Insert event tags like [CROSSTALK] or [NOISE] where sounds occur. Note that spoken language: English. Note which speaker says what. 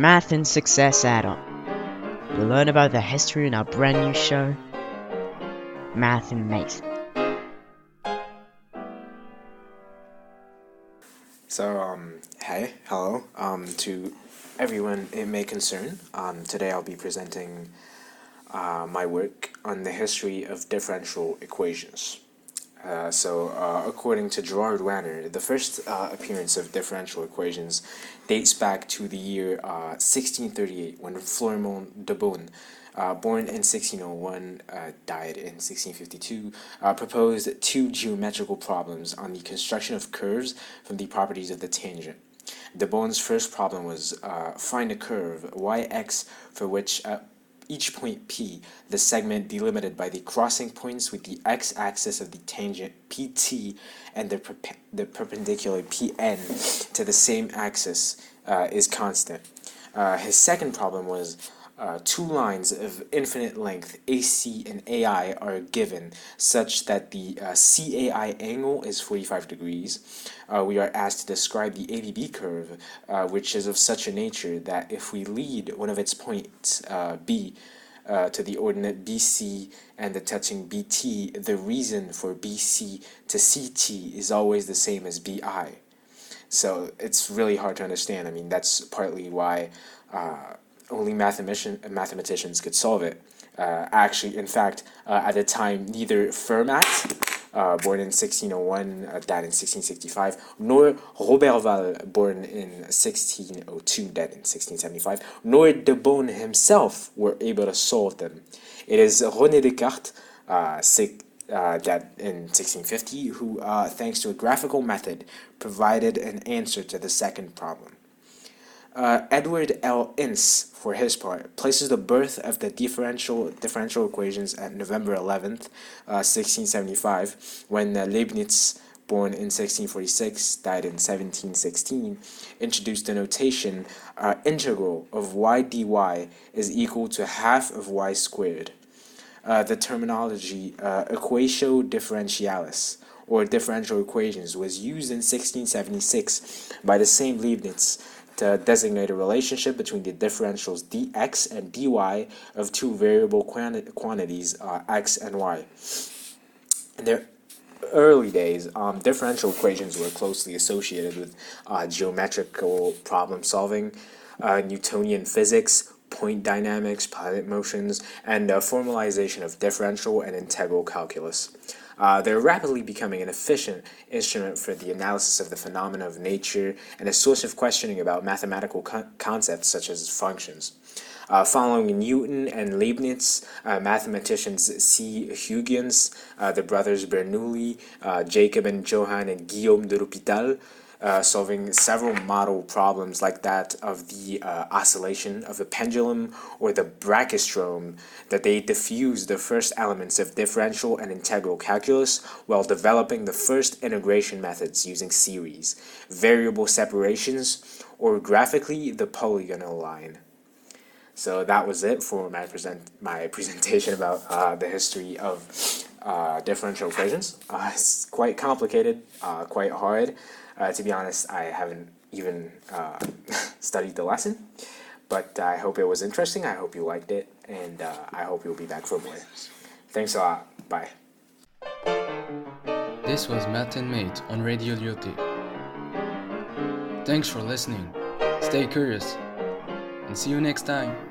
Speaker 1: Math and Success add-on. You'll learn about the history in our brand new show, Math and Math.
Speaker 2: So, um, hey, hello, um, to everyone it may concern. Um, today I'll be presenting uh, my work on the history of differential equations. Uh, so, uh, according to Gerard Wanner, the first uh, appearance of differential equations dates back to the year 1638 uh, when Florimond de Beaune, uh, born in 1601, died in 1652, proposed two geometrical problems on the construction of curves from the properties of the tangent. De Beaune's first problem was find a curve yx for which each point P, the segment delimited by the crossing points with the x-axis of the tangent PT and the, perp the perpendicular PN to the same axis uh, is constant. Uh, his second problem was uh, two lines of infinite length AC and AI are given such that the uh, CAI angle is 45 degrees. Uh, we are asked to describe the ABB curve, uh, which is of such a nature that if we lead one of its points, uh, B, uh, to the ordinate BC and the touching BT, the reason for BC to CT is always the same as BI. So it's really hard to understand. I mean, that's partly why only mathematician, mathematicians could solve it. Uh, actually, in fact, uh, at the time, neither Fermat, uh, born in 1601, uh, died in 1665, nor Roberval, born in 1602, died in 1675, nor de Beaune himself were able to solve them. It is René Descartes, uh, uh, that in 1650, who, thanks to a graphical method, provided an answer to the second problem. Uh, Edward L. Ince, for his part, places the birth of the differential differential equations at November 11th, uh, 1675, when uh, Leibniz, born in 1646, died in 1716, introduced the notation uh, integral of y dy is equal to half of y squared uh, the terminology uh, equatio differentialis or differential equations was used in 1676 by the same Leibniz to designate a relationship between the differentials dx and dy of two variable quanti quantities uh, x and y. In their early days, um, differential equations were closely associated with uh, geometrical problem solving, uh, Newtonian physics, point dynamics, pilot motions, and uh, formalization of differential and integral calculus. Uh, they're rapidly becoming an efficient instrument for the analysis of the phenomena of nature and a source of questioning about mathematical co concepts such as functions. Uh, following Newton and Leibniz, uh, mathematicians C. Huygens, uh, the brothers Bernoulli, uh, Jacob and Johann and Guillaume de L'Hopital, uh, solving several model problems like that of the uh, oscillation of a pendulum or the brachistochrone, that they diffuse the first elements of differential and integral calculus while developing the first integration methods using series, variable separations, or graphically the polygonal line. So that was it for my present my presentation about uh, the history of uh, differential equations. Uh, it's quite complicated, uh, quite hard. Uh, to be honest, I haven't even uh, [LAUGHS] studied the lesson, but I hope it was interesting. I hope you liked it, and I hope you'll be back for more. Thanks a lot. Bye.
Speaker 3: This was Math and Mate on Radio Lyoté. Thanks for listening. Stay curious, and see you next time.